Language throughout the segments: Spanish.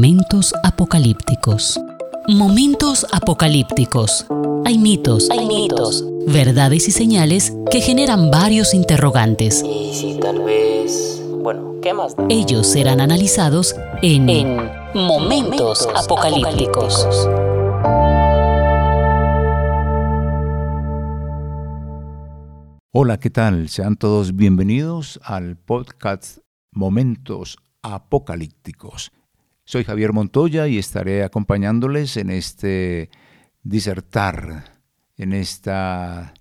Momentos apocalípticos. Momentos apocalípticos. Hay mitos, hay mitos, verdades y señales que generan varios interrogantes. Y si tal vez... Bueno, ¿qué más da? Ellos serán analizados en, Momentos, apocalípticos. Hola, ¿qué tal? Sean todos bienvenidos al podcast Momentos Apocalípticos. Soy Javier Montoya y estaré acompañándoles en este disertar, en esta,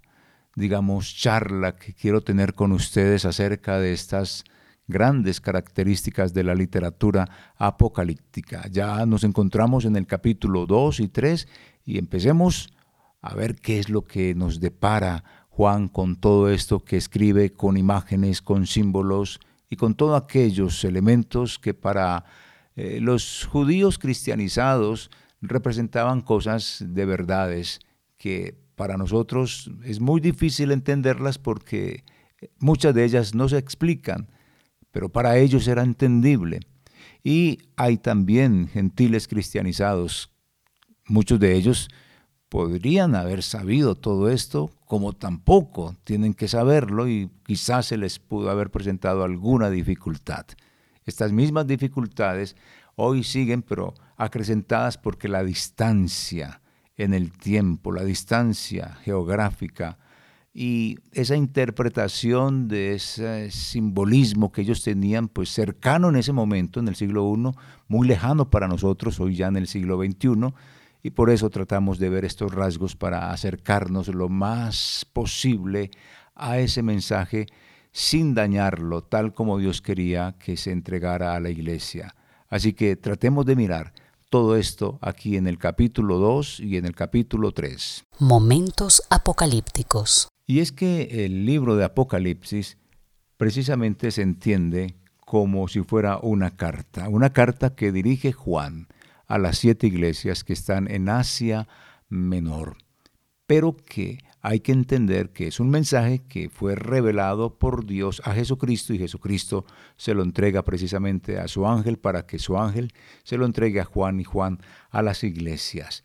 digamos, charla que quiero tener con ustedes acerca de estas grandes características de la literatura apocalíptica. Ya nos encontramos en el capítulo 2 y 3 y empecemos a ver qué es lo que nos depara Juan con todo esto que escribe con imágenes, con símbolos y con todos aquellos elementos que para eh, los judíos cristianizados representaban cosas de verdades que para nosotros es muy difícil entenderlas porque muchas de ellas no se explican, pero para ellos era entendible. Y hay también gentiles cristianizados, muchos de ellos podrían haber sabido todo esto, como tampoco tienen que saberlo y quizás se les pudo haber presentado alguna dificultad. Estas mismas dificultades hoy siguen, pero acrecentadas porque la distancia en el tiempo, la distancia geográfica y esa interpretación de ese simbolismo que ellos tenían, pues cercano en ese momento, en el siglo I, muy lejano para nosotros, hoy ya en el siglo XXI, y por eso tratamos de ver estos rasgos para acercarnos lo más posible a ese mensaje sin dañarlo, tal como Dios quería que se entregara a la iglesia. Así que tratemos de mirar todo esto aquí en el capítulo 2 y en el capítulo 3. Momentos apocalípticos. Y es que el libro de Apocalipsis precisamente se entiende como si fuera una carta, una carta que dirige Juan a las siete iglesias que están en Asia Menor, pero que hay que entender que es un mensaje que fue revelado por Dios a Jesucristo y Jesucristo se lo entrega precisamente a su ángel para que su ángel se lo entregue a Juan y Juan a las iglesias.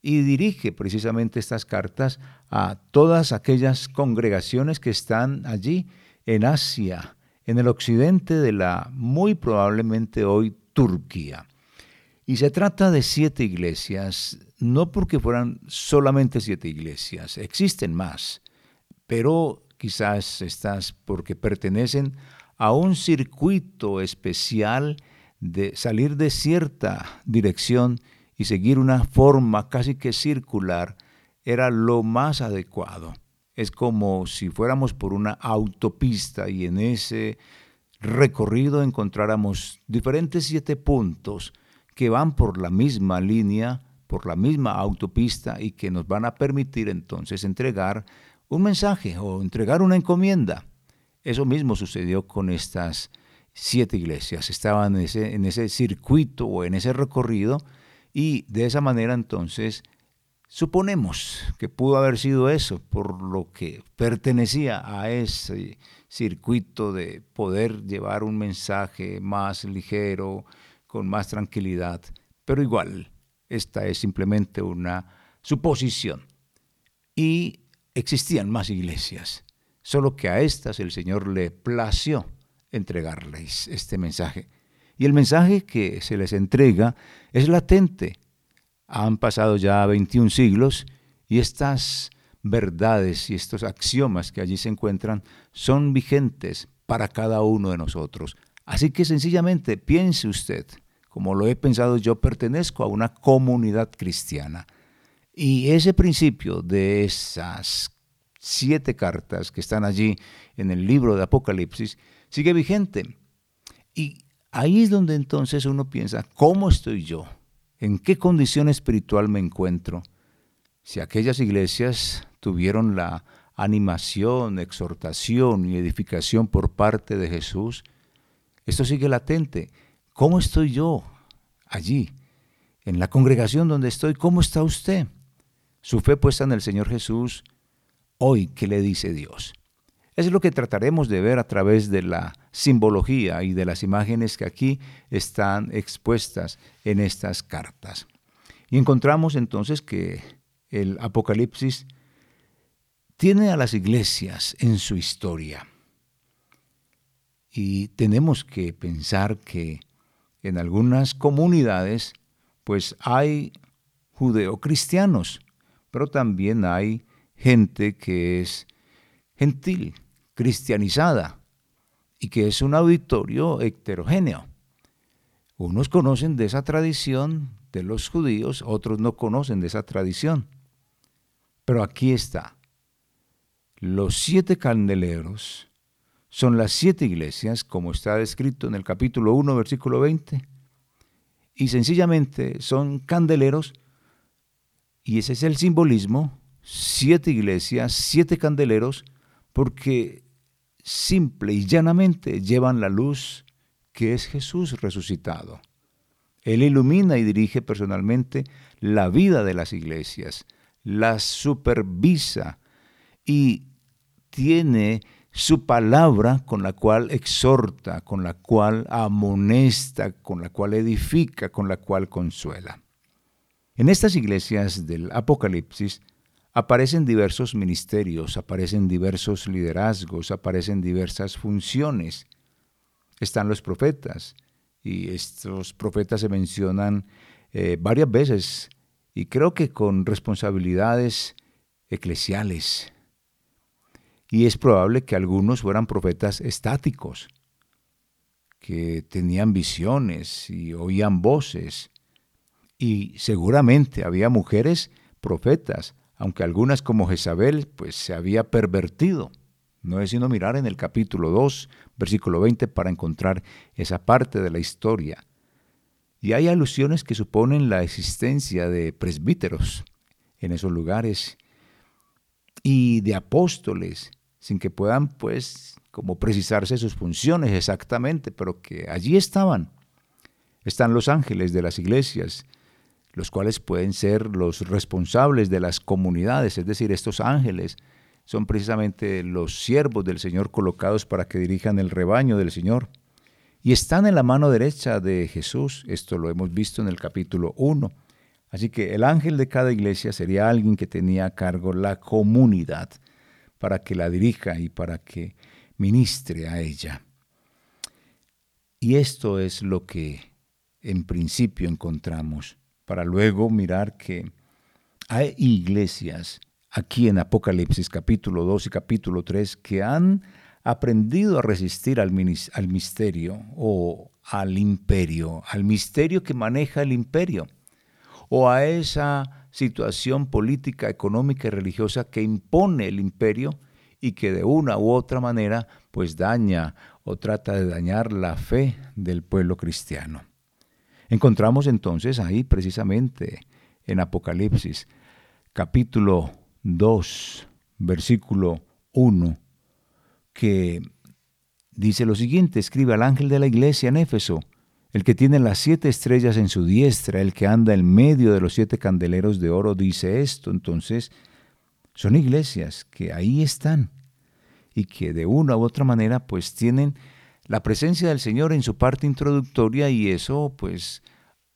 Y dirige precisamente estas cartas a todas aquellas congregaciones que están allí en Asia, en el occidente de la muy probablemente hoy Turquía. Y se trata de siete iglesias, no porque fueran solamente siete iglesias, existen más, pero quizás estas porque pertenecen a un circuito especial de salir de cierta dirección y seguir una forma casi que circular era lo más adecuado. Es como si fuéramos por una autopista y en ese recorrido encontráramos diferentes siete puntos que van por la misma línea, por la misma autopista y que nos van a permitir entonces entregar un mensaje o entregar una encomienda. Eso mismo sucedió con estas siete iglesias. Estaban en ese, en ese circuito o en ese recorrido y de esa manera entonces suponemos que pudo haber sido eso, por lo que pertenecía a ese circuito de poder llevar un mensaje más ligero, con más tranquilidad, pero igual, esta es simplemente una suposición. Y existían más iglesias, solo que a estas el Señor le plació entregarles este mensaje. Y el mensaje que se les entrega es latente. Han pasado ya 21 siglos y estas verdades y estos axiomas que allí se encuentran son vigentes para cada uno de nosotros. Así que sencillamente piense usted, como lo he pensado yo, pertenezco a una comunidad cristiana. Y ese principio de esas siete cartas que están allí en el libro de Apocalipsis sigue vigente. Y ahí es donde entonces uno piensa, ¿cómo estoy yo? ¿En qué condición espiritual me encuentro? Si aquellas iglesias tuvieron la animación, exhortación y edificación por parte de Jesús, esto sigue latente. ¿Cómo estoy yo allí, en la congregación donde estoy? ¿Cómo está usted? Su fe puesta en el Señor Jesús, hoy, ¿qué le dice Dios? Es lo que trataremos de ver a través de la simbología y de las imágenes que aquí están expuestas en estas cartas. Y encontramos entonces que el Apocalipsis tiene a las iglesias en su historia. Y tenemos que pensar que en algunas comunidades pues hay judeocristianos, pero también hay gente que es gentil, cristianizada, y que es un auditorio heterogéneo. Unos conocen de esa tradición de los judíos, otros no conocen de esa tradición. Pero aquí está. Los siete candeleros son las siete iglesias, como está descrito en el capítulo 1, versículo 20, y sencillamente son candeleros, y ese es el simbolismo, siete iglesias, siete candeleros, porque simple y llanamente llevan la luz que es Jesús resucitado. Él ilumina y dirige personalmente la vida de las iglesias, las supervisa y tiene su palabra con la cual exhorta, con la cual amonesta, con la cual edifica, con la cual consuela. En estas iglesias del Apocalipsis aparecen diversos ministerios, aparecen diversos liderazgos, aparecen diversas funciones. Están los profetas, y estos profetas se mencionan eh, varias veces, y creo que con responsabilidades eclesiales. Y es probable que algunos fueran profetas estáticos, que tenían visiones y oían voces. Y seguramente había mujeres profetas, aunque algunas como Jezabel pues se había pervertido. No es sino mirar en el capítulo 2, versículo 20 para encontrar esa parte de la historia. Y hay alusiones que suponen la existencia de presbíteros en esos lugares y de apóstoles, sin que puedan pues como precisarse sus funciones exactamente, pero que allí estaban. Están los ángeles de las iglesias, los cuales pueden ser los responsables de las comunidades, es decir, estos ángeles son precisamente los siervos del Señor colocados para que dirijan el rebaño del Señor. Y están en la mano derecha de Jesús, esto lo hemos visto en el capítulo 1. Así que el ángel de cada iglesia sería alguien que tenía a cargo la comunidad para que la dirija y para que ministre a ella. Y esto es lo que en principio encontramos, para luego mirar que hay iglesias aquí en Apocalipsis capítulo 2 y capítulo 3 que han aprendido a resistir al, al misterio o al imperio, al misterio que maneja el imperio o a esa situación política, económica y religiosa que impone el imperio y que de una u otra manera pues daña o trata de dañar la fe del pueblo cristiano. Encontramos entonces ahí precisamente en Apocalipsis capítulo 2, versículo 1, que dice lo siguiente, escribe al ángel de la iglesia en Éfeso, el que tiene las siete estrellas en su diestra, el que anda en medio de los siete candeleros de oro, dice esto. Entonces, son iglesias que ahí están y que de una u otra manera pues tienen la presencia del Señor en su parte introductoria y eso pues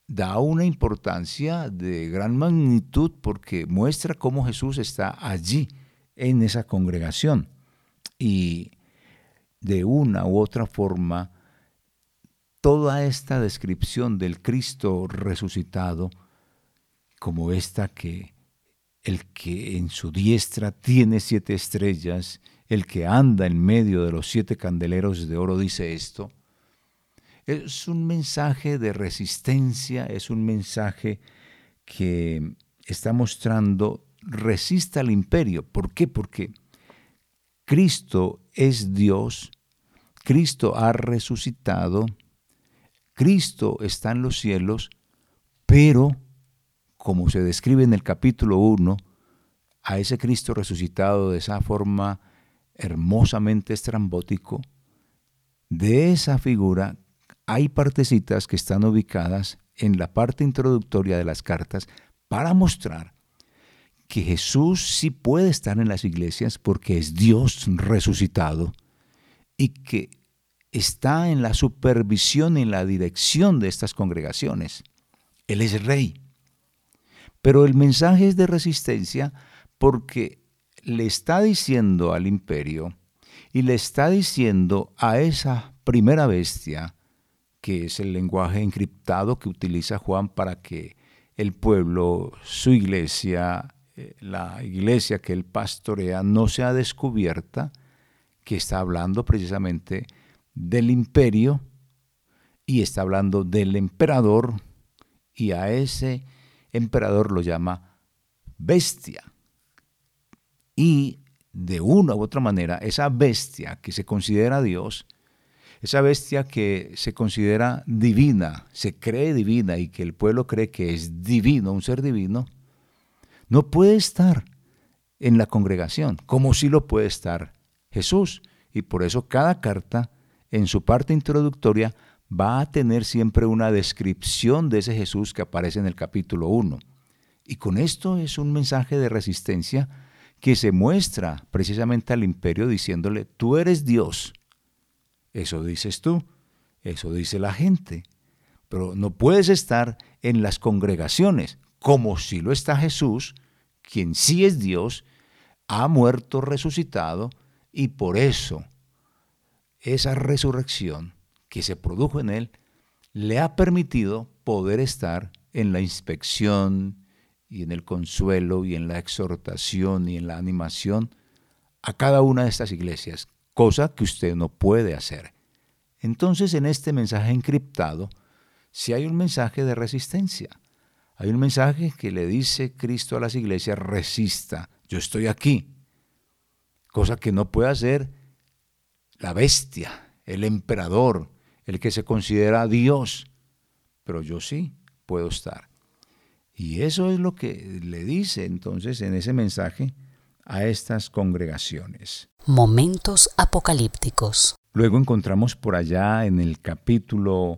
da una importancia de gran magnitud porque muestra cómo Jesús está allí en esa congregación. Y de una u otra forma, toda esta descripción del Cristo resucitado, como esta que el que en su diestra tiene siete estrellas, el que anda en medio de los siete candeleros de oro, dice esto, es un mensaje de resistencia, es un mensaje que está mostrando resista al imperio. ¿Por qué? Porque Cristo es Dios, Cristo ha resucitado, Cristo está en los cielos, pero, como se describe en el capítulo 1, a ese Cristo resucitado de esa forma hermosamente estrambótico, de esa figura hay partecitas que están ubicadas en la parte introductoria de las cartas para mostrar que Jesús sí puede estar en las iglesias porque es Dios resucitado y que está en la supervisión y en la dirección de estas congregaciones. Él es rey. Pero el mensaje es de resistencia porque le está diciendo al imperio y le está diciendo a esa primera bestia, que es el lenguaje encriptado que utiliza Juan para que el pueblo, su iglesia, eh, la iglesia que él pastorea no sea descubierta, que está hablando precisamente del imperio y está hablando del emperador y a ese emperador lo llama bestia. Y de una u otra manera, esa bestia que se considera Dios, esa bestia que se considera divina, se cree divina y que el pueblo cree que es divino, un ser divino, no puede estar en la congregación, como si lo puede estar Jesús. Y por eso cada carta, en su parte introductoria, va a tener siempre una descripción de ese Jesús que aparece en el capítulo 1. Y con esto es un mensaje de resistencia que se muestra precisamente al imperio diciéndole, tú eres Dios. Eso dices tú, eso dice la gente, pero no puedes estar en las congregaciones como si lo está Jesús, quien sí es Dios, ha muerto, resucitado, y por eso esa resurrección que se produjo en él le ha permitido poder estar en la inspección y en el consuelo y en la exhortación y en la animación a cada una de estas iglesias, cosa que usted no puede hacer. Entonces en este mensaje encriptado, si hay un mensaje de resistencia, hay un mensaje que le dice Cristo a las iglesias, resista, yo estoy aquí, cosa que no puede hacer la bestia, el emperador, el que se considera Dios, pero yo sí puedo estar. Y eso es lo que le dice entonces en ese mensaje a estas congregaciones. Momentos apocalípticos. Luego encontramos por allá en el capítulo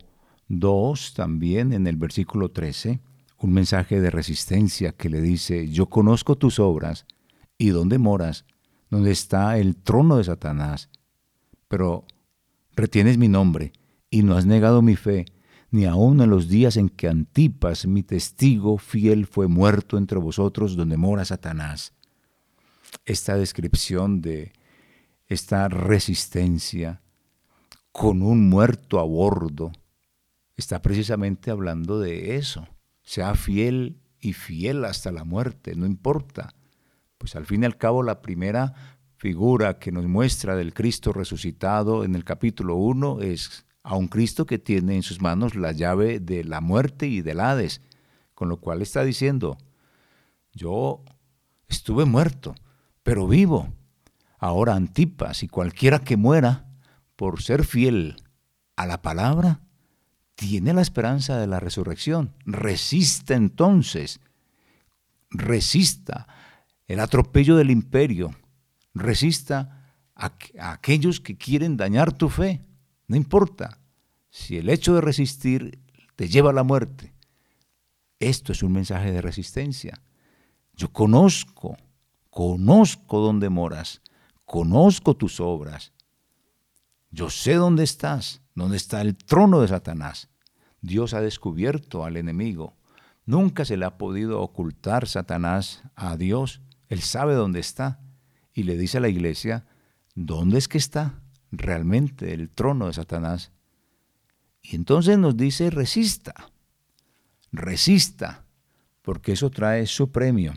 2, también en el versículo 13, un mensaje de resistencia que le dice, yo conozco tus obras y dónde moras, donde está el trono de Satanás, pero retienes mi nombre y no has negado mi fe, ni aun en los días en que Antipas, mi testigo fiel, fue muerto entre vosotros donde mora Satanás. Esta descripción de esta resistencia con un muerto a bordo está precisamente hablando de eso. Sea fiel y fiel hasta la muerte, no importa. Pues al fin y al cabo la primera figura que nos muestra del Cristo resucitado en el capítulo 1 es a un Cristo que tiene en sus manos la llave de la muerte y del Hades, con lo cual está diciendo, yo estuve muerto, pero vivo. Ahora Antipas y cualquiera que muera por ser fiel a la palabra, tiene la esperanza de la resurrección. Resista entonces, resista el atropello del imperio, resista a, aquellos que quieren dañar tu fe. No importa si el hecho de resistir te lleva a la muerte. Esto es un mensaje de resistencia. Yo conozco, conozco dónde moras, conozco tus obras. Yo sé dónde estás, dónde está el trono de Satanás. Dios ha descubierto al enemigo. Nunca se le ha podido ocultar Satanás a Dios. Él sabe dónde está. Y le dice a la iglesia, ¿dónde es que está? realmente el trono de Satanás. Y entonces nos dice, resista, resista, porque eso trae su premio.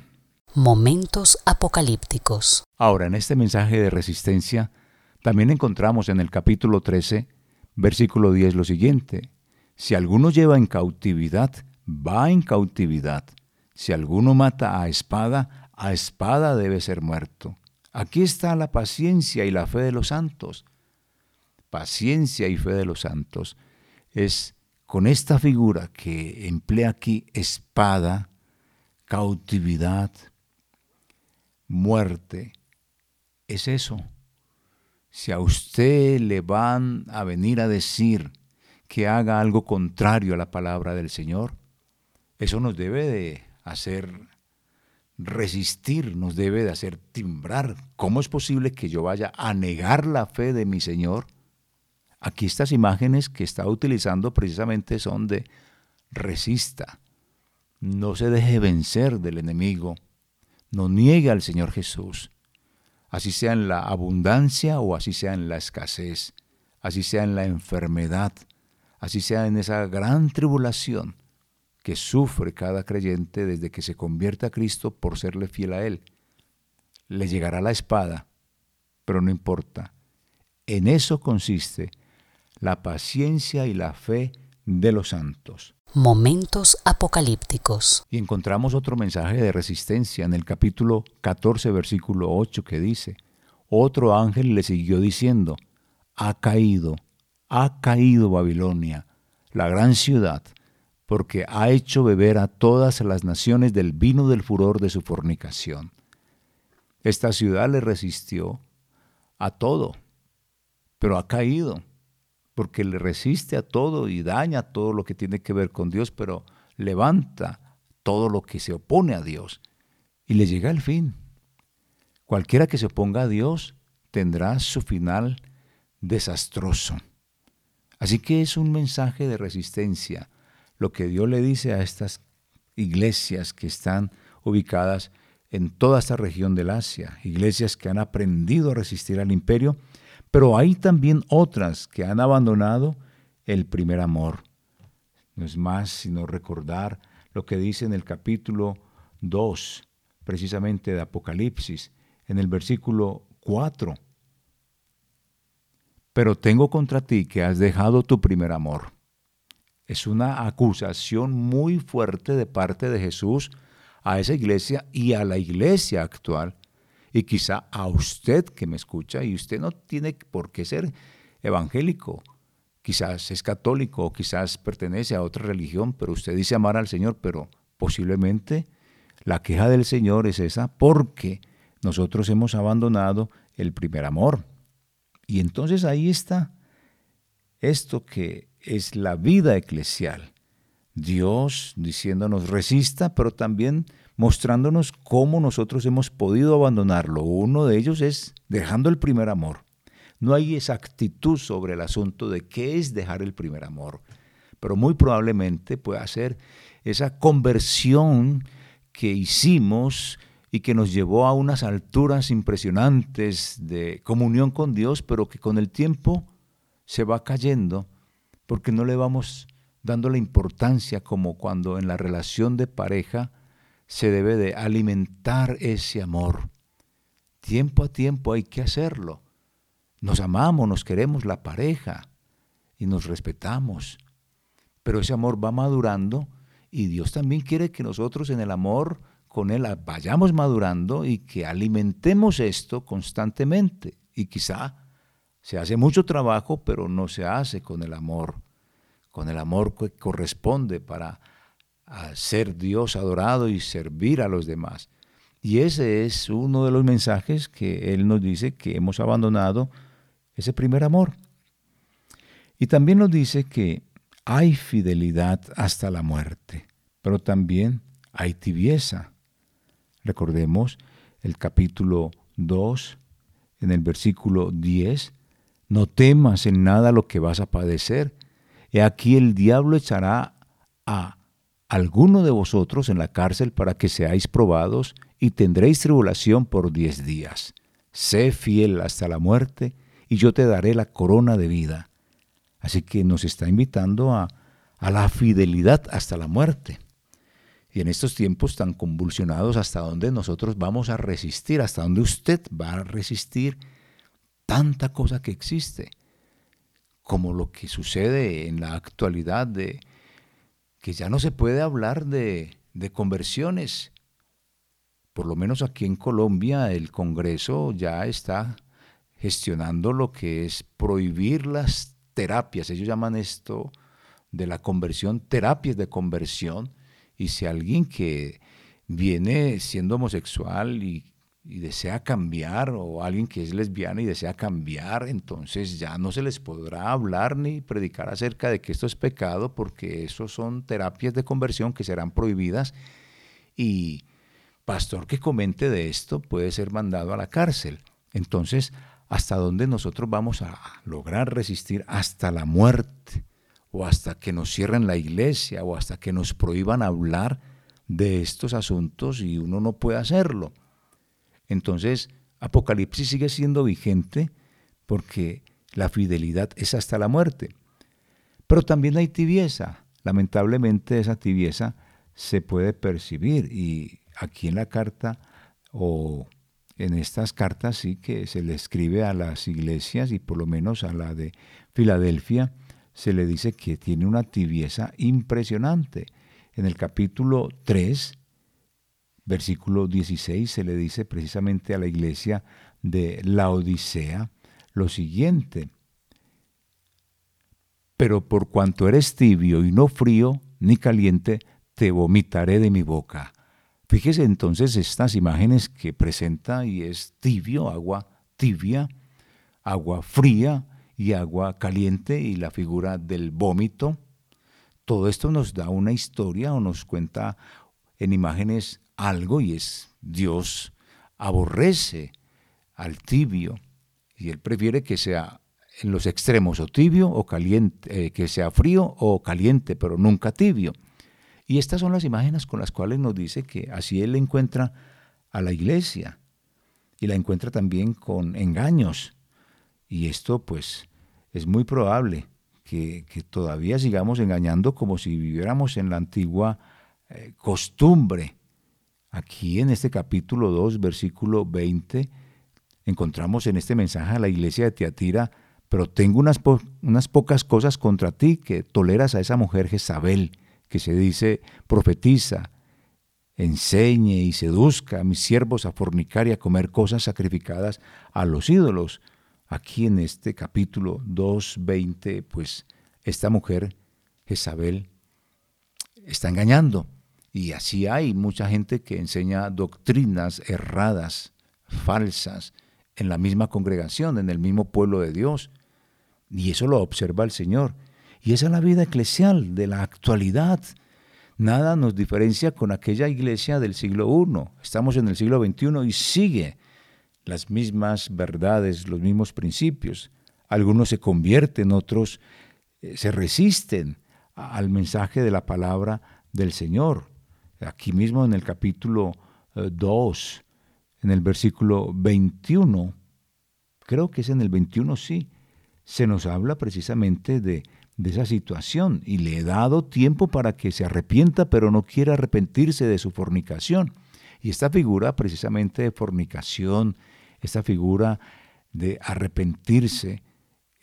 Momentos apocalípticos. Ahora, en este mensaje de resistencia, también encontramos en el capítulo 13, versículo 10 lo siguiente, si alguno lleva en cautividad, va en cautividad. Si alguno mata a espada, a espada debe ser muerto. Aquí está la paciencia y la fe de los santos paciencia y fe de los santos es con esta figura que emplea aquí espada, cautividad, muerte. Es eso. Si a usted le van a venir a decir que haga algo contrario a la palabra del Señor, eso nos debe de hacer resistir, nos debe de hacer timbrar. ¿Cómo es posible que yo vaya a negar la fe de mi Señor? Aquí estas imágenes que está utilizando precisamente son de resista, no se deje vencer del enemigo, no niegue al Señor Jesús, así sea en la abundancia o así sea en la escasez, así sea en la enfermedad, así sea en esa gran tribulación que sufre cada creyente desde que se convierte a Cristo por serle fiel a Él. Le llegará la espada, pero no importa. En eso consiste la paciencia y la fe de los santos. Momentos apocalípticos. Y encontramos otro mensaje de resistencia en el capítulo 14, versículo 8, que dice, otro ángel le siguió diciendo, ha caído, ha caído Babilonia, la gran ciudad, porque ha hecho beber a todas las naciones del vino del furor de su fornicación. Esta ciudad le resistió a todo, pero ha caído porque le resiste a todo y daña todo lo que tiene que ver con Dios, pero levanta todo lo que se opone a Dios y le llega el fin. Cualquiera que se oponga a Dios tendrá su final desastroso. Así que es un mensaje de resistencia lo que Dios le dice a estas iglesias que están ubicadas en toda esta región del Asia, iglesias que han aprendido a resistir al imperio pero hay también otras que han abandonado el primer amor. No es más sino recordar lo que dice en el capítulo 2, precisamente de Apocalipsis, en el versículo 4. Pero tengo contra ti que has dejado tu primer amor. Es una acusación muy fuerte de parte de Jesús a esa iglesia y a la iglesia actual y quizá a usted que me escucha, y usted no tiene por qué ser evangélico, quizás es católico o quizás pertenece a otra religión, pero usted dice amar al Señor, pero posiblemente la queja del Señor es esa porque nosotros hemos abandonado el primer amor. Y entonces ahí está esto que es la vida eclesial. Dios diciéndonos resista, pero también mostrándonos cómo nosotros hemos podido abandonarlo. Uno de ellos es dejando el primer amor. No hay exactitud sobre el asunto de qué es dejar el primer amor, pero muy probablemente puede ser esa conversión que hicimos y que nos llevó a unas alturas impresionantes de comunión con Dios, pero que con el tiempo se va cayendo porque no le vamos dando la importancia como cuando en la relación de pareja se debe de alimentar ese amor. Tiempo a tiempo hay que hacerlo. Nos amamos, nos queremos la pareja y nos respetamos. Pero ese amor va madurando y Dios también quiere que nosotros en el amor con Él vayamos madurando y que alimentemos esto constantemente. Y quizá se hace mucho trabajo, pero no se hace con el amor, con el amor que corresponde para ser Dios adorado y servir a los demás. Y ese es uno de los mensajes que Él nos dice que hemos abandonado ese primer amor. Y también nos dice que hay fidelidad hasta la muerte, pero también hay tibieza. Recordemos el capítulo 2, en el versículo 10, no temas en nada lo que vas a padecer. He aquí el diablo echará a alguno de vosotros en la cárcel para que seáis probados y tendréis tribulación por diez días. Sé fiel hasta la muerte y yo te daré la corona de vida. Así que nos está invitando a, a la fidelidad hasta la muerte. Y en estos tiempos tan convulsionados, hasta dónde nosotros vamos a resistir, hasta dónde usted va a resistir tanta cosa que existe, como lo que sucede en la actualidad de, que ya no se puede hablar de, conversiones. Por lo menos aquí en Colombia el Congreso ya está gestionando lo que es prohibir las terapias. Ellos llaman esto de la conversión, terapias de conversión. Y si alguien que viene siendo homosexual y y desea cambiar, o alguien que es lesbiana y desea cambiar, entonces ya no se les podrá hablar ni predicar acerca de que esto es pecado, porque eso son terapias de conversión que serán prohibidas. Y pastor que comente de esto puede ser mandado a la cárcel. Entonces, hasta dónde nosotros vamos a lograr resistir hasta la muerte, o hasta que nos cierren la iglesia, o hasta que nos prohíban hablar de estos asuntos y uno no puede hacerlo. Entonces, Apocalipsis sigue siendo vigente porque la fidelidad es hasta la muerte. Pero también hay tibieza. Lamentablemente esa tibieza se puede percibir y aquí en la carta o en estas cartas sí que se le escribe a las iglesias y por lo menos a la de Filadelfia se le dice que tiene una tibieza impresionante. En el capítulo 3, versículo 16, se le dice precisamente a la iglesia de la Odisea lo siguiente, pero por cuanto eres tibio y no frío ni caliente, te vomitaré de mi boca. Fíjese entonces estas imágenes que presenta y es tibio, agua tibia, agua fría y agua caliente y la figura del vómito. Todo esto nos da una historia o nos cuenta en imágenes algo y es Dios aborrece al tibio y él prefiere que sea en los extremos o tibio o caliente, eh, que sea frío o caliente, pero nunca tibio. Y estas son las imágenes con las cuales nos dice que así él encuentra a la iglesia y la encuentra también con engaños. Y esto pues es muy probable que, todavía sigamos engañando como si viviéramos en la antigua eh, costumbre. Aquí en este capítulo 2, versículo 20, encontramos en este mensaje a la iglesia de Tiatira, pero tengo unas, unas pocas cosas contra ti que toleras a esa mujer Jezabel que se dice profetiza, enseñe y seduzca a mis siervos a fornicar y a comer cosas sacrificadas a los ídolos. Aquí en este capítulo 2.20, pues esta mujer, Jezabel, está engañando. Y así hay mucha gente que enseña doctrinas erradas, falsas, en la misma congregación, en el mismo pueblo de Dios. Y eso lo observa el Señor. Y esa es la vida eclesial de la actualidad. Nada nos diferencia con aquella iglesia del siglo I. Estamos en el siglo XXI y sigue las mismas verdades, los mismos principios. Algunos se convierten, otros eh, se resisten al mensaje de la palabra del Señor. Aquí mismo en el capítulo 2, eh, en el versículo 21, creo que es en el 21, sí, se nos habla precisamente de de esa situación y le he dado tiempo para que se arrepienta, pero no quiere arrepentirse de su fornicación. Y esta figura precisamente de fornicación, esta figura de arrepentirse,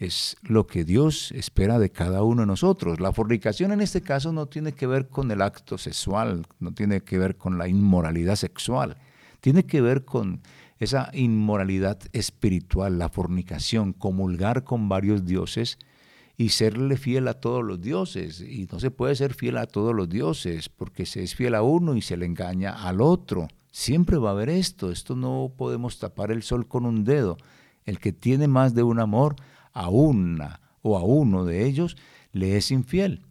es lo que Dios espera de cada uno de nosotros. La fornicación en este caso no tiene que ver con el acto sexual, no tiene que ver con la inmoralidad sexual, tiene que ver con esa inmoralidad espiritual, la fornicación, comulgar con varios dioses, y serle fiel a todos los dioses. Y no se puede ser fiel a todos los dioses, porque se es fiel a uno y se le engaña al otro. Siempre va a haber esto, esto no podemos tapar el sol con un dedo. El que tiene más de un amor a una o a uno de ellos le es infiel.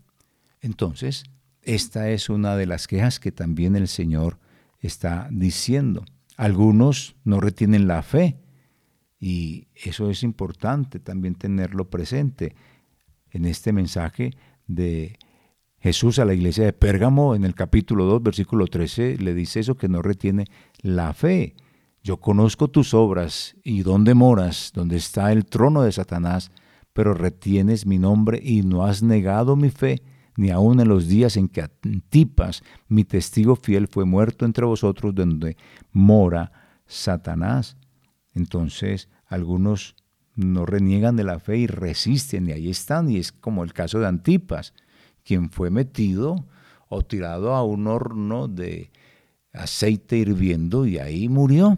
Entonces, esta es una de las quejas que también el Señor está diciendo. Algunos no retienen la fe y eso es importante también tenerlo presente en este mensaje de Jesús a la iglesia de Pérgamo, en el capítulo 2, versículo 13, le dice eso que no retiene la fe. Yo conozco tus obras y dónde moras, donde está el trono de Satanás, pero retienes mi nombre y no has negado mi fe, ni aun en los días en que Antipas, mi testigo fiel, fue muerto entre vosotros, donde mora Satanás. Entonces, algunos no reniegan de la fe y resisten, y ahí están, y es como el caso de Antipas, quien fue metido o tirado a un horno de aceite hirviendo y ahí murió.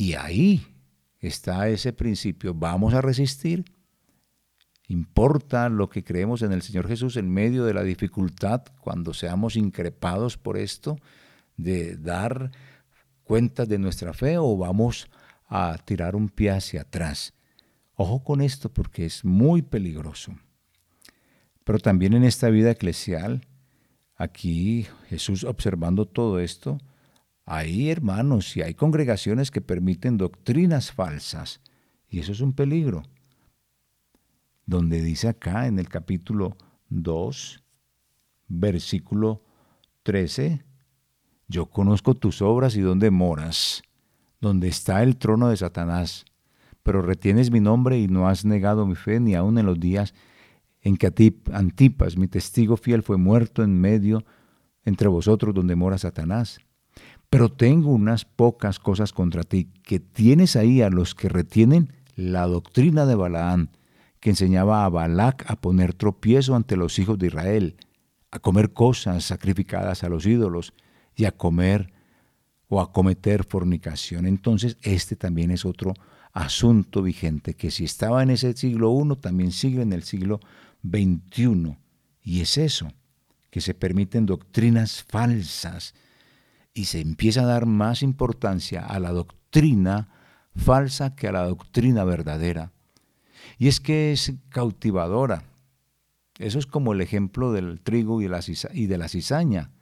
Y ahí está ese principio, vamos a resistir. Importa lo que creemos en el Señor Jesús en medio de la dificultad, cuando seamos increpados por esto, de dar cuentas de nuestra fe o vamos a tirar un pie hacia atrás. Ojo con esto porque es muy peligroso. Pero también en esta vida eclesial, aquí Jesús observando todo esto, hay hermanos y hay congregaciones que permiten doctrinas falsas Y eso es un peligro. Donde dice acá en el capítulo 2, versículo 13, yo conozco tus obras y dónde moras, donde está el trono de Satanás, pero retienes mi nombre y no has negado mi fe ni aun en los días en que Antipas, mi testigo fiel, fue muerto en medio entre vosotros donde mora Satanás. Pero tengo unas pocas cosas contra ti, que tienes ahí a los que retienen la doctrina de Balaán, que enseñaba a Balac a poner tropiezo ante los hijos de Israel, a comer cosas sacrificadas a los ídolos y a comer o a cometer fornicación. Entonces, este también es otro asunto vigente, que si estaba en ese siglo I, también sigue en el siglo XXI. Y es eso, que se permiten doctrinas falsas y se empieza a dar más importancia a la doctrina falsa que a la doctrina verdadera. Y es que es cautivadora. Eso es como el ejemplo del trigo y de la cizaña.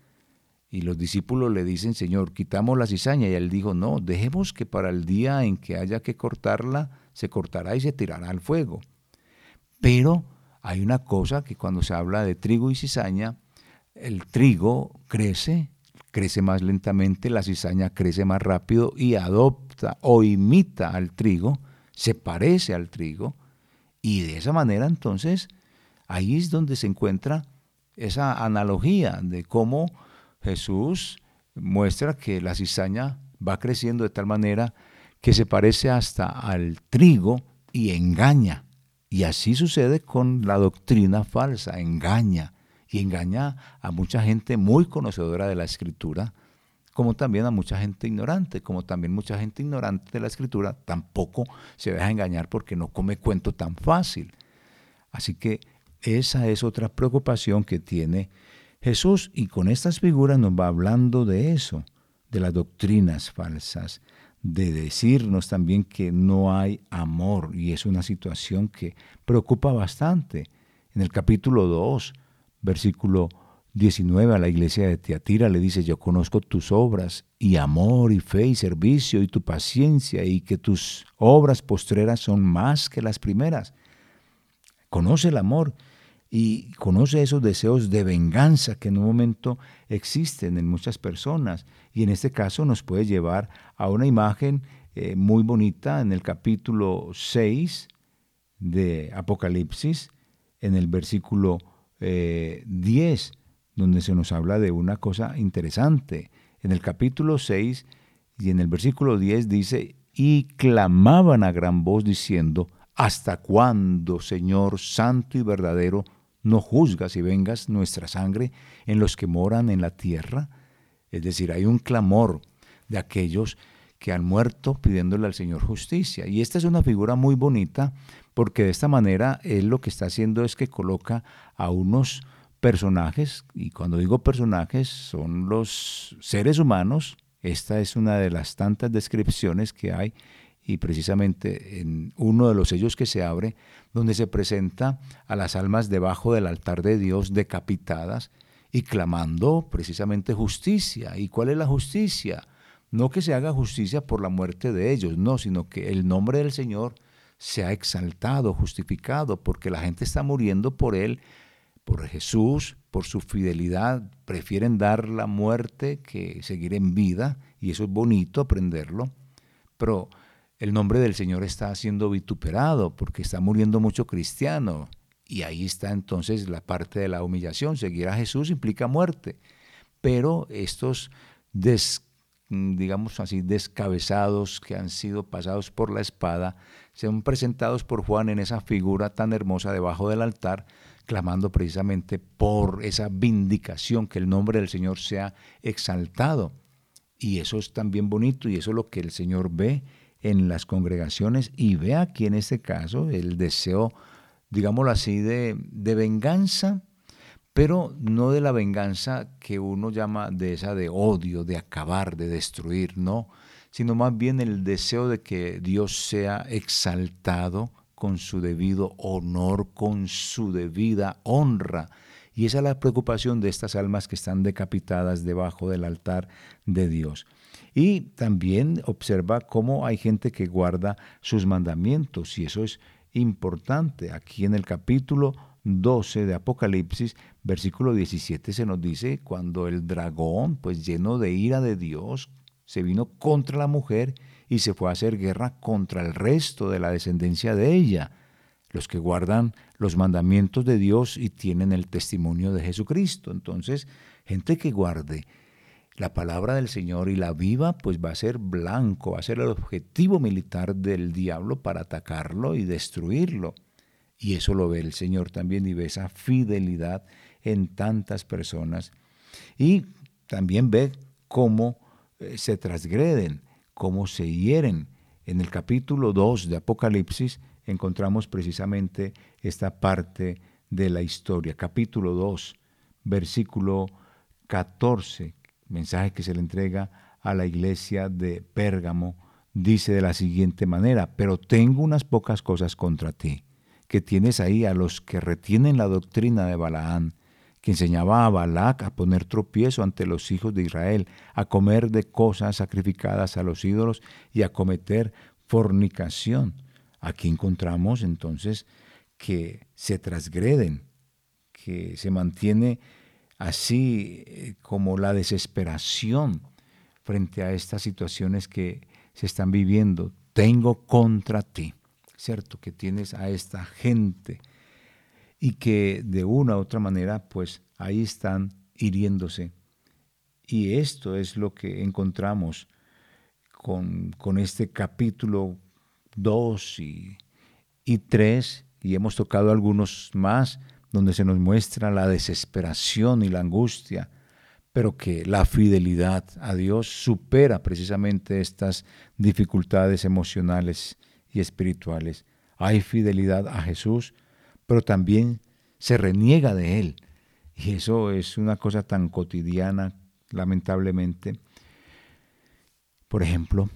Y los discípulos le dicen, Señor, quitamos la cizaña. Y él dijo, no, dejemos que para el día en que haya que cortarla, se cortará y se tirará al fuego. Pero hay una cosa que cuando se habla de trigo y cizaña, el trigo crece, crece más lentamente, la cizaña crece más rápido y adopta o imita al trigo, se parece al trigo, y de esa manera entonces ahí es donde se encuentra esa analogía de cómo Jesús muestra que la cizaña va creciendo de tal manera que se parece hasta al trigo y engaña. Y así sucede con la doctrina falsa, engaña. Y engaña a mucha gente muy conocedora de la escritura, como también a mucha gente ignorante, como también mucha gente ignorante de la escritura tampoco se deja engañar porque no come cuento tan fácil. Así que esa es otra preocupación que tiene Jesús y con estas figuras nos va hablando de eso, de las doctrinas falsas, de decirnos también que no hay amor y es una situación que preocupa bastante. En el capítulo 2, versículo 19 a la iglesia de Teatira le dice, yo conozco tus obras y amor y fe y servicio y tu paciencia y que tus obras postreras son más que las primeras. Conoce el amor y conoce esos deseos de venganza que en un momento existen en muchas personas y en este caso nos puede llevar a una imagen eh, muy bonita en el capítulo 6 de Apocalipsis, en el versículo 10, eh, donde se nos habla de una cosa interesante. En el capítulo 6 y en el versículo 10 dice, y clamaban a gran voz diciendo, ¿Hasta cuándo, Señor Santo y verdadero, no juzgas y vengas nuestra sangre en los que moran en la tierra. Es decir, hay un clamor de aquellos que han muerto pidiéndole al Señor justicia. Y esta es una figura muy bonita porque de esta manera Él lo que está haciendo es que coloca a unos personajes, y cuando digo personajes son los seres humanos, esta es una de las tantas descripciones que hay y precisamente en uno de los sellos que se abre, donde se presenta a las almas debajo del altar de Dios decapitadas y clamando precisamente justicia. ¿Y cuál es la justicia? No que se haga justicia por la muerte de ellos, no, sino que el nombre del Señor sea exaltado, justificado, porque la gente está muriendo por Él, por Jesús, por su fidelidad. Prefieren dar la muerte que seguir en vida, y eso es bonito aprenderlo. Pero el nombre del Señor está siendo vituperado porque está muriendo mucho cristiano. Y ahí está entonces la parte de la humillación. Seguir a Jesús implica muerte. Pero estos, digamos así, descabezados que han sido pasados por la espada, son presentados por Juan en esa figura tan hermosa debajo del altar, clamando precisamente por esa vindicación, que el nombre del Señor sea exaltado. Y eso es también bonito y eso es lo que el Señor ve en las congregaciones y ve aquí en este caso el deseo, digámoslo así, de, de venganza, pero no de la venganza que uno llama de esa de odio, de acabar, de destruir, no, sino más bien el deseo de que Dios sea exaltado con su debido honor, con su debida honra. Y esa es la preocupación de estas almas que están decapitadas debajo del altar de Dios. Y también observa cómo hay gente que guarda sus mandamientos y eso es importante. Aquí en el capítulo 12 de Apocalipsis, versículo 17 se nos dice, cuando el dragón, pues lleno de ira de Dios, se vino contra la mujer y se fue a hacer guerra contra el resto de la descendencia de ella, los que guardan los mandamientos de Dios y tienen el testimonio de Jesucristo. Entonces, gente que guarde la palabra del Señor y la viva, pues va a ser blanco, va a ser el objetivo militar del diablo para atacarlo y destruirlo. Y eso lo ve el Señor también y ve esa fidelidad en tantas personas. Y también ve cómo se transgreden, cómo se hieren. En el capítulo 2 de Apocalipsis encontramos precisamente esta parte de la historia. Capítulo 2, versículo 14, mensaje que se le entrega a la iglesia de Pérgamo, dice de la siguiente manera, pero tengo unas pocas cosas contra ti, que tienes ahí a los que retienen la doctrina de Balaán, que enseñaba a Balac a poner tropiezo ante los hijos de Israel, a comer de cosas sacrificadas a los ídolos y a cometer fornicación. Aquí encontramos entonces que se transgreden, que se mantiene así eh, como la desesperación frente a estas situaciones que se están viviendo. Tengo contra ti, ¿cierto? Que tienes a esta gente y que de una u otra manera, pues ahí están hiriéndose. Y esto es lo que encontramos con, con este capítulo 2 y, y 3, y hemos tocado algunos más, donde se nos muestra la desesperación y la angustia, pero que la fidelidad a Dios supera precisamente estas dificultades emocionales y espirituales. Hay fidelidad a Jesús, pero también se reniega de Él. Y eso es una cosa tan cotidiana, lamentablemente. Por ejemplo,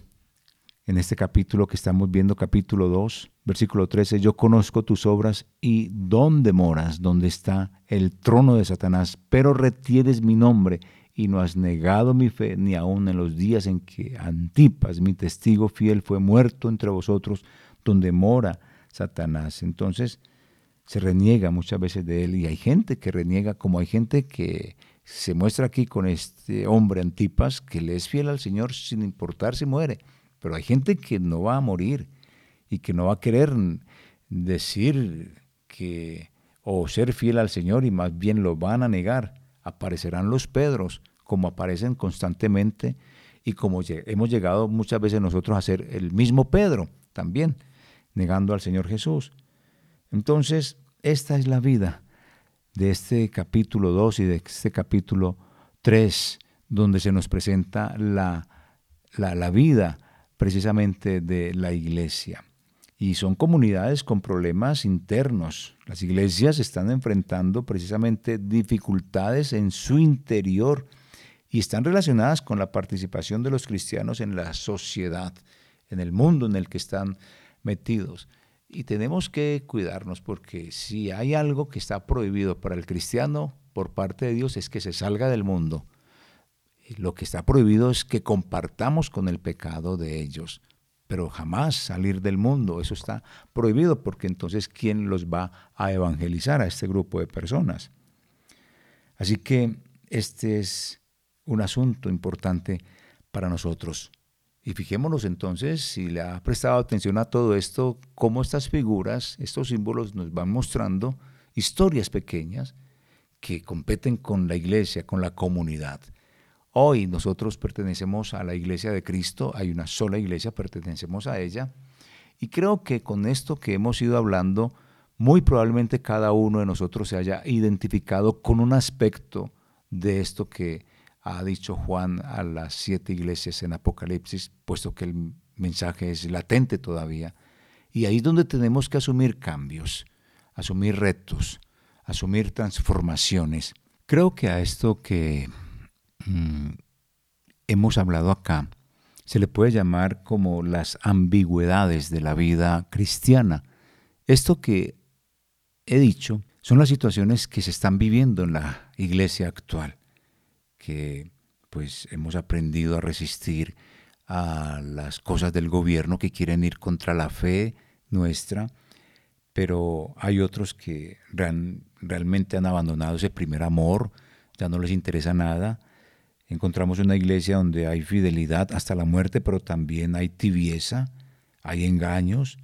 en este capítulo que estamos viendo, capítulo 2, versículo 13, yo conozco tus obras y dónde moras, dónde está el trono de Satanás, pero retienes mi nombre y no has negado mi fe, ni aun en los días en que Antipas, mi testigo fiel, fue muerto entre vosotros, donde mora Satanás. Entonces se reniega muchas veces de él y hay gente que reniega, como hay gente que se muestra aquí con este hombre Antipas, que le es fiel al Señor sin importar si muere. Pero hay gente que no va a morir y que no va a querer decir que o ser fiel al Señor y más bien lo van a negar. Aparecerán los Pedros como aparecen constantemente y como hemos llegado muchas veces nosotros a ser el mismo Pedro también, negando al Señor Jesús. Entonces, esta es la vida de este capítulo 2 y de este capítulo 3, donde se nos presenta la, la, la vida precisamente de la iglesia. Y son comunidades con problemas internos. Las iglesias están enfrentando precisamente dificultades en su interior y están relacionadas con la participación de los cristianos en la sociedad, en el mundo en el que están metidos. Y tenemos que cuidarnos porque si hay algo que está prohibido para el cristiano por parte de Dios es que se salga del mundo lo que está prohibido es que compartamos con el pecado de ellos, pero jamás salir del mundo. Eso está prohibido porque entonces ¿quién los va a evangelizar a este grupo de personas? Así que este es un asunto importante para nosotros. Y fijémonos entonces, si le ha prestado atención a todo esto, cómo estas figuras, estos símbolos nos van mostrando historias pequeñas que competen con la iglesia, con la comunidad. Hoy nosotros pertenecemos a la iglesia de Cristo, hay una sola iglesia, pertenecemos a ella. Y creo que con esto que hemos ido hablando, muy probablemente cada uno de nosotros se haya identificado con un aspecto de esto que ha dicho Juan a las siete iglesias en Apocalipsis, puesto que el mensaje es latente todavía. Y ahí es donde tenemos que asumir cambios, asumir retos, asumir transformaciones. Creo que a esto que Mm, hemos hablado acá, se le puede llamar como las ambigüedades de la vida cristiana. Esto que he dicho son las situaciones que se están viviendo en la iglesia actual, que pues hemos aprendido a resistir a las cosas del gobierno que quieren ir contra la fe nuestra, pero hay otros que realmente han abandonado ese primer amor, ya no les interesa nada. Encontramos una iglesia donde hay fidelidad hasta la muerte, pero también hay tibieza, hay engaños.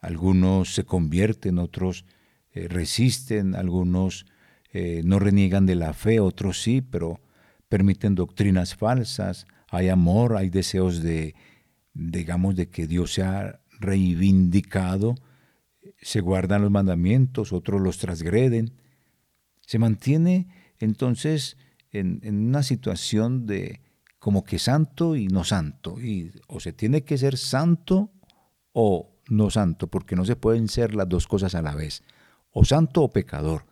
Algunos se convierten, otros eh, resisten, algunos eh, no reniegan de la fe, otros sí, pero permiten doctrinas falsas. Hay amor, hay deseos de, digamos, de que Dios sea reivindicado. Se guardan los mandamientos, otros los transgreden. Se mantiene entonces en, una situación de como que santo y no santo. O se tiene que ser santo o no santo, porque no se pueden ser las dos cosas a la vez, o santo o pecador.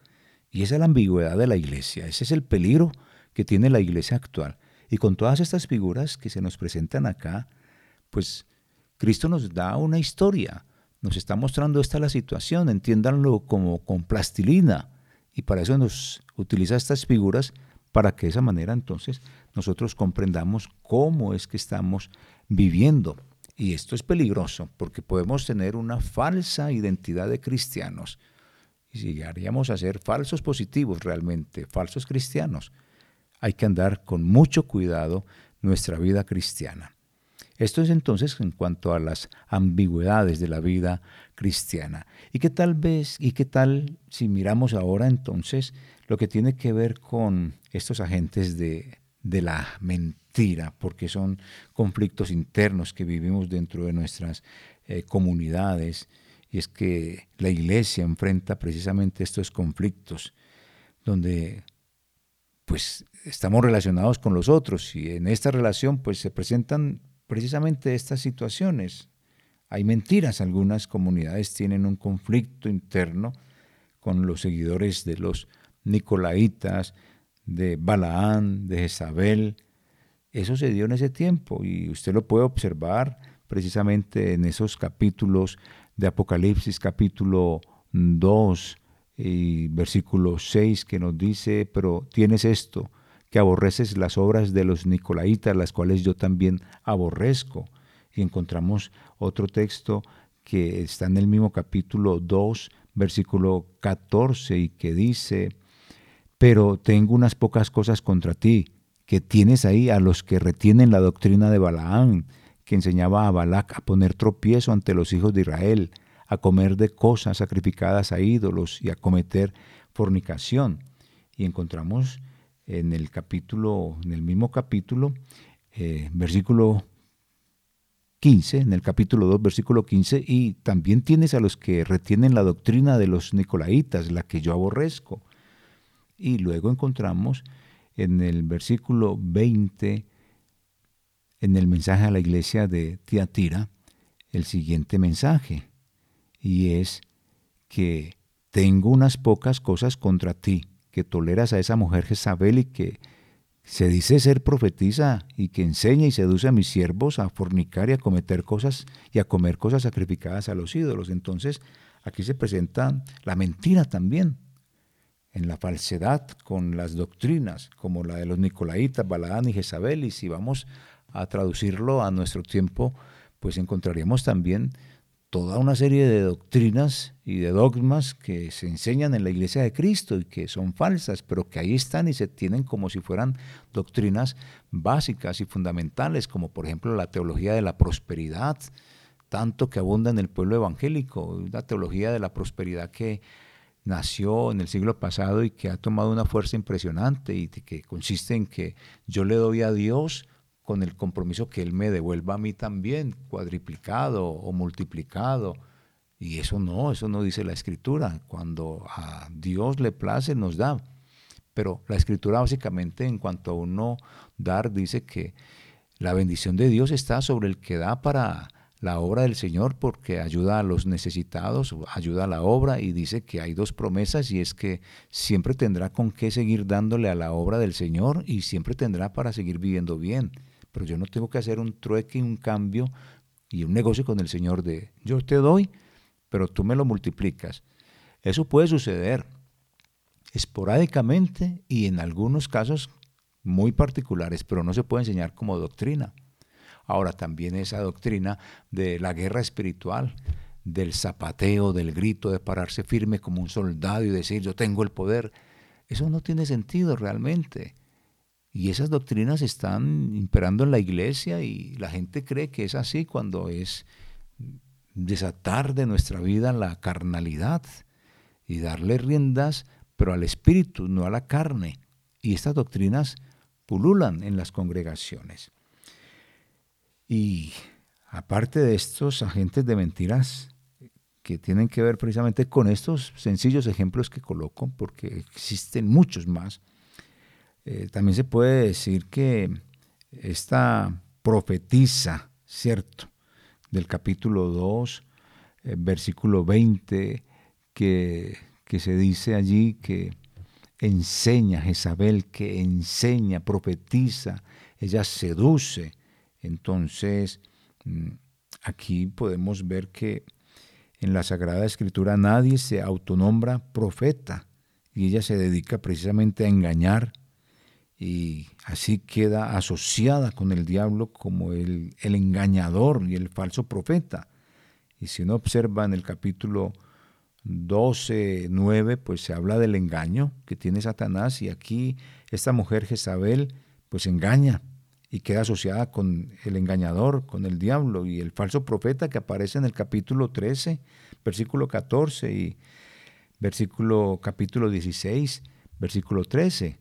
Y esa es la ambigüedad de la iglesia, ese es el peligro que tiene la iglesia actual. Y con todas estas figuras que se nos presentan acá, pues Cristo nos da una historia, nos está mostrando esta la situación, entiéndanlo como con plastilina. Y para eso nos utiliza estas figuras para que de esa manera entonces nosotros comprendamos cómo es que estamos viviendo. Y esto es peligroso porque podemos tener una falsa identidad de cristianos llegaríamos a ser falsos positivos realmente, falsos cristianos. Hay que andar con mucho cuidado nuestra vida cristiana. Esto es entonces en cuanto a las ambigüedades de la vida cristiana. ¿Y qué tal vez, y qué tal si miramos ahora entonces lo que tiene que ver con estos agentes de, de la mentira, porque son conflictos internos que vivimos dentro de nuestras eh, comunidades, y es que la iglesia enfrenta precisamente estos conflictos, donde pues estamos relacionados con los otros y en esta relación pues se presentan precisamente estas situaciones. Hay mentiras, algunas comunidades tienen un conflicto interno con los seguidores de los Nicolaitas, de Balaán, de Jezabel. Eso se dio en ese tiempo y usted lo puede observar precisamente en esos capítulos de Apocalipsis, capítulo 2 y versículo 6, que nos dice, pero tienes esto, que aborreces las obras de los Nicolaitas, las cuales yo también aborrezco. Y encontramos otro texto que está en el mismo capítulo 2, versículo 14, y que dice, pero tengo unas pocas cosas contra ti, que tienes ahí a los que retienen la doctrina de Balaán, que enseñaba a Balac a poner tropiezo ante los hijos de Israel, a comer de cosas sacrificadas a ídolos y a cometer fornicación. Y encontramos en el capítulo, en el mismo capítulo, eh, versículo 15, en el capítulo 2, versículo 15, y también tienes a los que retienen la doctrina de los nicolaitas, la que yo aborrezco. Y luego encontramos en el versículo 20, en el mensaje a la iglesia de Tiatira, el siguiente mensaje, y es que tengo unas pocas cosas contra ti, que toleras a esa mujer Jezabel y que se dice ser profetisa y que enseña y seduce a mis siervos a fornicar y a cometer cosas y a comer cosas sacrificadas a los ídolos. Entonces, aquí se presenta la mentira también en la falsedad con las doctrinas, como la de los Nicolaitas, Baladán y Jezabel, y si vamos a traducirlo a nuestro tiempo, pues encontraríamos también toda una serie de doctrinas y de dogmas que se enseñan en la iglesia de Cristo y que son falsas, pero que ahí están y se tienen como si fueran doctrinas básicas y fundamentales, como por ejemplo la teología de la prosperidad, tanto que abunda en el pueblo evangélico, una teología de la prosperidad que nació en el siglo pasado y que ha tomado una fuerza impresionante y que consiste en que yo le doy a Dios con el compromiso que Él me devuelva a mí también, cuadriplicado o multiplicado. Y eso no, eso no dice la Escritura. Cuando a Dios le place, nos da. Pero la Escritura básicamente en cuanto a uno dar, dice que la bendición de Dios está sobre el que da para la obra del Señor porque ayuda a los necesitados, ayuda a la obra y dice que hay dos promesas y es que siempre tendrá con qué seguir dándole a la obra del Señor y siempre tendrá para seguir viviendo bien. Pero yo no tengo que hacer un trueque, un cambio y un negocio con el Señor de yo te doy, pero tú me lo multiplicas. Eso puede suceder esporádicamente y en algunos casos muy particulares, pero no se puede enseñar como doctrina. Ahora también esa doctrina de la guerra espiritual, del zapateo, del grito, de pararse firme como un soldado y decir yo tengo el poder, eso no tiene sentido realmente. Y esas doctrinas están imperando en la iglesia y la gente cree que es así cuando es desatar de nuestra vida la carnalidad y darle riendas, pero al espíritu, no a la carne. Y estas doctrinas pululan en las congregaciones. Y aparte de estos agentes de mentiras que tienen que ver precisamente con estos sencillos ejemplos que coloco, porque existen muchos más, eh, también se puede decir que esta profetiza, ¿cierto? Del capítulo 2, eh, versículo 20, que, que se dice allí que enseña, Jezabel, que enseña, profetiza, ella seduce. Entonces, mm, aquí podemos ver que en la Sagrada Escritura nadie se autonombra profeta y ella se dedica precisamente a engañar, y así queda asociada con el diablo como el, engañador y el falso profeta. Y si uno observa en el capítulo 12, 9, pues se habla del engaño que tiene Satanás y aquí esta mujer Jezabel pues engaña y queda asociada con el engañador, con el diablo y el falso profeta que aparece en el capítulo 13, versículo 14 y versículo capítulo 16, versículo 13.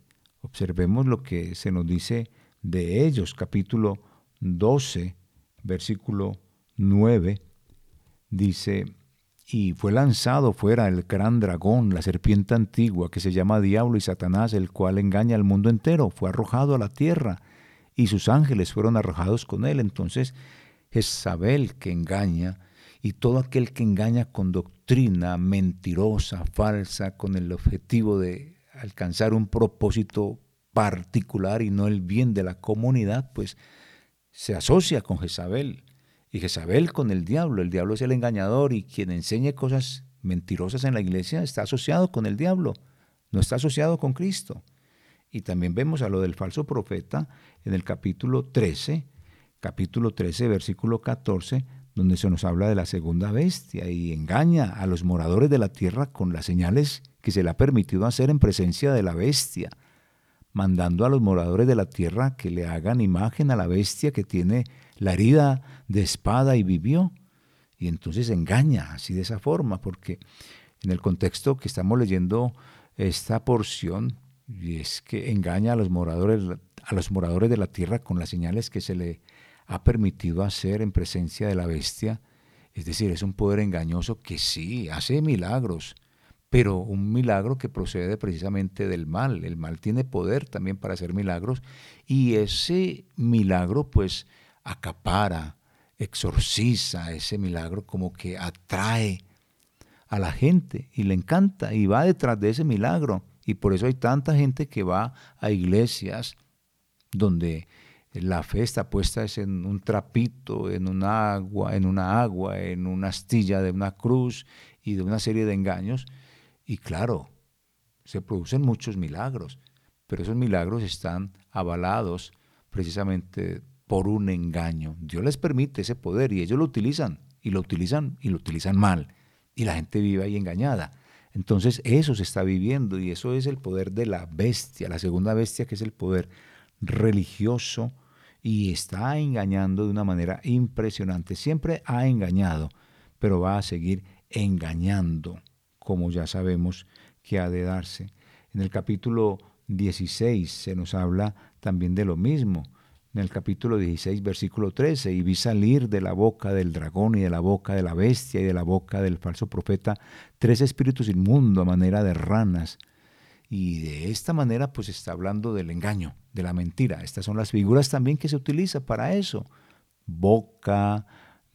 Observemos lo que se nos dice de ellos, capítulo 12, versículo 9, dice, y fue lanzado fuera el gran dragón, la serpiente antigua, que se llama Diablo y Satanás, el cual engaña al mundo entero, fue arrojado a la tierra, y sus ángeles fueron arrojados con él. Entonces, Jezabel que engaña, y todo aquel que engaña con doctrina mentirosa, falsa, con el objetivo de alcanzar un propósito particular y no el bien de la comunidad, pues se asocia con Jezabel. Y Jezabel con el diablo. El diablo es el engañador y quien enseñe cosas mentirosas en la iglesia está asociado con el diablo, no está asociado con Cristo. Y también vemos a lo del falso profeta en el capítulo 13, capítulo 13, versículo 14, donde se nos habla de la segunda bestia y engaña a los moradores de la tierra con las señales que se le ha permitido hacer en presencia de la bestia, mandando a los moradores de la tierra que le hagan imagen a la bestia que tiene la herida de espada y vivió. Y entonces engaña así de esa forma, porque en el contexto que estamos leyendo esta porción, y es que engaña a los moradores, a los moradores de la tierra con las señales que se le ha permitido hacer en presencia de la bestia. Es decir, es un poder engañoso que sí, hace milagros, pero un milagro que procede precisamente del mal. El mal tiene poder también para hacer milagros y ese milagro pues acapara, exorciza ese milagro como que atrae a la gente y le encanta y va detrás de ese milagro. Y por eso hay tanta gente que va a iglesias donde la fe está puesta en un trapito, en un agua, en una agua, en una astilla de una cruz y de una serie de engaños y claro, se producen muchos milagros, pero esos milagros están avalados precisamente por un engaño. Dios les permite ese poder y ellos lo utilizan, y lo utilizan, y lo utilizan mal. Y la gente vive ahí engañada. Entonces eso se está viviendo y eso es el poder de la bestia, la segunda bestia que es el poder religioso y está engañando de una manera impresionante. Siempre ha engañado, pero va a seguir engañando como ya sabemos que ha de darse. En el capítulo 16 se nos habla también de lo mismo. En el capítulo 16, versículo 13, y vi salir de la boca del dragón y de la boca de la bestia y de la boca del falso profeta tres espíritus inmundos a manera de ranas. Y de esta manera pues está hablando del engaño, de la mentira. Estas son las figuras también que se utiliza para eso. Boca,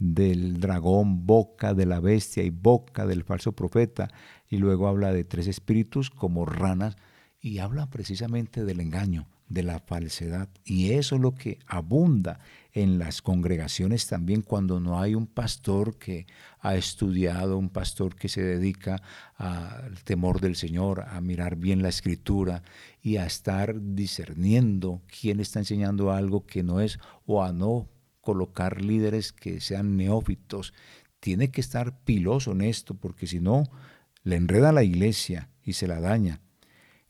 del dragón, boca de la bestia y boca del falso profeta. Y luego habla de tres espíritus como ranas y habla precisamente del engaño, de la falsedad. Y eso es lo que abunda en las congregaciones también cuando no hay un pastor que ha estudiado, un pastor que se dedica al temor del Señor, a mirar bien la escritura y a estar discerniendo quién está enseñando algo que no es o a no colocar líderes que sean neófitos. Tiene que estar piloso en esto porque si no, le enreda a la iglesia y se la daña.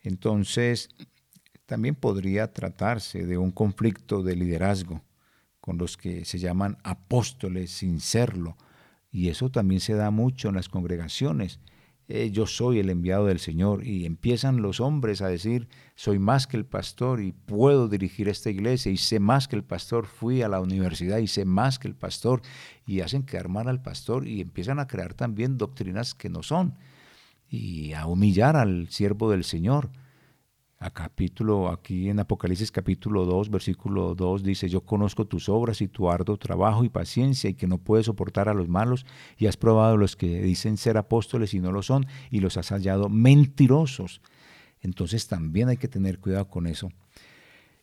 Entonces, también podría tratarse de un conflicto de liderazgo con los que se llaman apóstoles sin serlo. Y eso también se da mucho en las congregaciones. Eh, yo soy el enviado del Señor. Y empiezan los hombres a decir, soy más que el pastor y puedo dirigir esta iglesia y sé más que el pastor, fui a la universidad y sé más que el pastor. Y hacen quedar mal al pastor y empiezan a crear también doctrinas que no son y a humillar al siervo del Señor. A capítulo, aquí en Apocalipsis capítulo 2, versículo 2 dice, yo conozco tus obras y tu arduo trabajo y paciencia y que no puedes soportar a los malos y has probado los que dicen ser apóstoles y no lo son y los has hallado mentirosos. Entonces también hay que tener cuidado con eso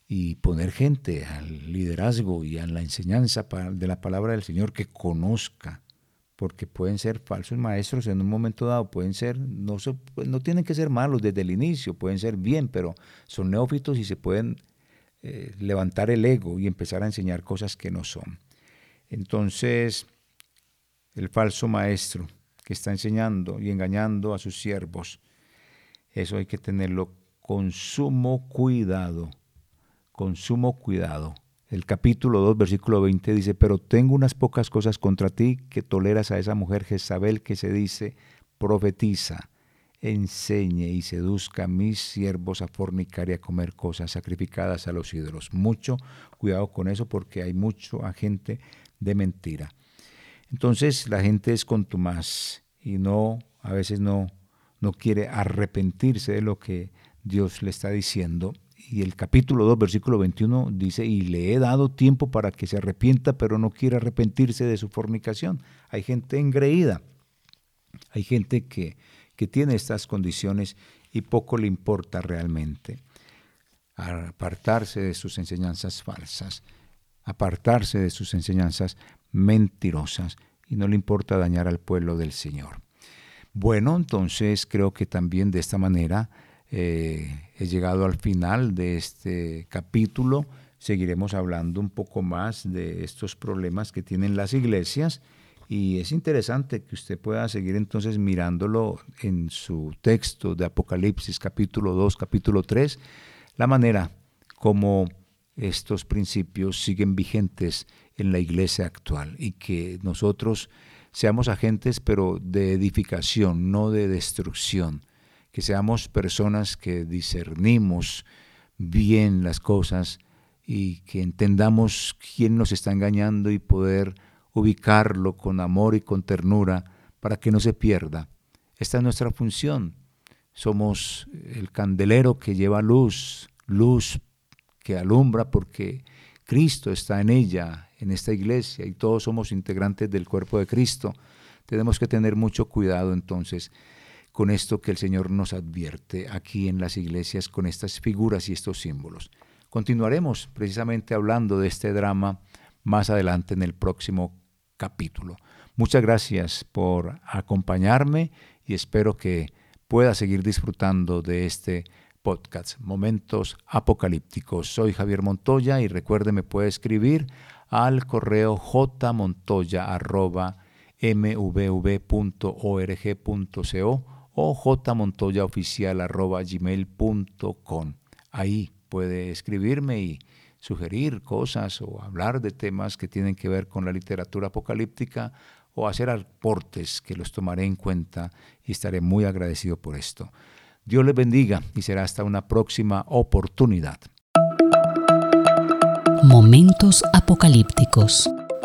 y poner gente al liderazgo y a la enseñanza de la palabra del Señor que conozca porque pueden ser falsos maestros en un momento dado, pueden ser, no, pues, no tienen que ser malos desde el inicio, pueden ser bien, pero son neófitos y se pueden eh, levantar el ego y empezar a enseñar cosas que no son. Entonces, el falso maestro que está enseñando y engañando a sus siervos, eso hay que tenerlo con sumo cuidado, con sumo cuidado el capítulo 2, versículo 20 dice, pero tengo unas pocas cosas contra ti que toleras a esa mujer Jezabel que se dice, profetiza, enseñe y seduzca a mis siervos a fornicar y a comer cosas sacrificadas a los ídolos. Mucho cuidado con eso porque hay mucho agente de mentira. Entonces la gente es contumaz y no, a veces no, no quiere arrepentirse de lo que Dios le está diciendo y el capítulo 2, versículo 21 dice, y le he dado tiempo para que se arrepienta, pero no quiere arrepentirse de su fornicación. Hay gente engreída, hay gente que, que tiene estas condiciones y poco le importa realmente apartarse de sus enseñanzas falsas, apartarse de sus enseñanzas mentirosas y no le importa dañar al pueblo del Señor. Bueno, entonces creo que también de esta manera eh, he llegado al final de este capítulo. Seguiremos hablando un poco más de estos problemas que tienen las iglesias y es interesante que usted pueda seguir entonces mirándolo en su texto de Apocalipsis capítulo 2, capítulo 3, la manera como estos principios siguen vigentes en la iglesia actual y que nosotros seamos agentes pero de edificación, no de destrucción que seamos personas que discernimos bien las cosas y que entendamos quién nos está engañando y poder ubicarlo con amor y con ternura para que no se pierda. Esta es nuestra función. Somos el candelero que lleva luz, luz que alumbra porque Cristo está en ella, en esta iglesia, y todos somos integrantes del cuerpo de Cristo. Tenemos que tener mucho cuidado entonces con esto que el Señor nos advierte aquí en las iglesias con estas figuras y estos símbolos. Continuaremos precisamente hablando de este drama más adelante en el próximo capítulo. Muchas gracias por acompañarme y espero que pueda seguir disfrutando de este podcast, Momentos Apocalípticos. Soy Javier Montoya y recuerde me puede escribir al correo jmontoya.mvv.org.co o jmontoyaoficial.gmail.com. Ahí puede escribirme y sugerir cosas o hablar de temas que tienen que ver con la literatura apocalíptica o hacer aportes que los tomaré en cuenta y estaré muy agradecido por esto. Dios les bendiga y será hasta una próxima oportunidad. Momentos apocalípticos.